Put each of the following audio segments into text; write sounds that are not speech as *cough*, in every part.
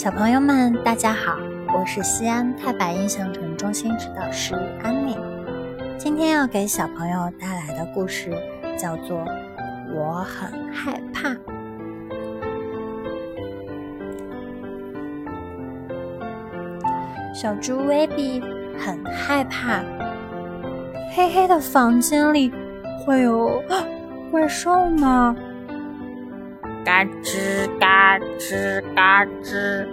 小朋友们，大家好，我是西安太白印象城中心指导师安妮。今天要给小朋友带来的故事叫做《我很害怕》。小猪威比很害怕，黑黑的房间里会有 *gasps* 怪兽吗？嘎吱嘎吱嘎吱，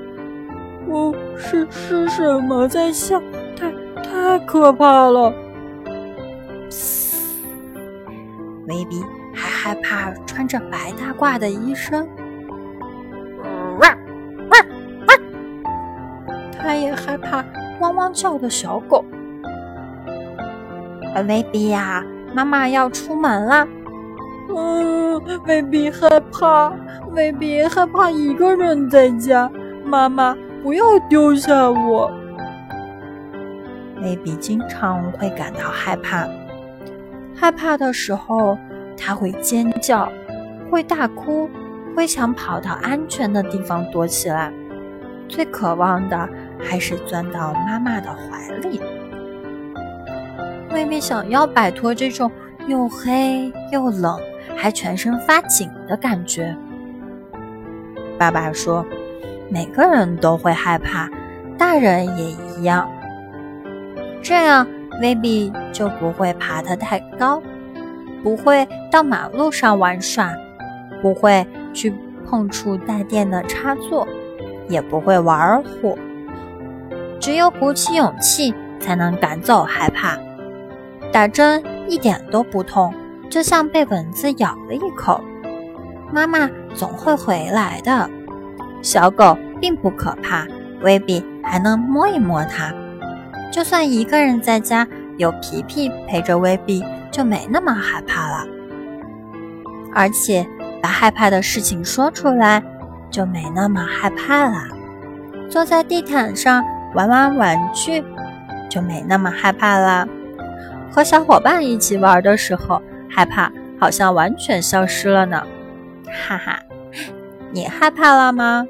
哦，是是什么在笑？太太可怕了！威比还害怕穿着白大褂的医生，汪汪汪！他也害怕汪汪叫的小狗。威比呀，妈妈要出门了。嗯，未必害怕，未必害怕一个人在家。妈妈，不要丢下我。威比经常会感到害怕，害怕的时候，他会尖叫，会大哭，会想跑到安全的地方躲起来。最渴望的还是钻到妈妈的怀里。威比想要摆脱这种又黑又冷。还全身发紧的感觉。爸爸说：“每个人都会害怕，大人也一样。这样，威比就不会爬得太高，不会到马路上玩耍，不会去碰触带电的插座，也不会玩火。只有鼓起勇气，才能赶走害怕。打针一点都不痛。”就像被蚊子咬了一口，妈妈总会回来的。小狗并不可怕，威比还能摸一摸它。就算一个人在家，有皮皮陪着威比，就没那么害怕了。而且把害怕的事情说出来，就没那么害怕了。坐在地毯上玩玩玩具，就没那么害怕了。和小伙伴一起玩的时候。害怕好像完全消失了呢，哈哈，你害怕了吗？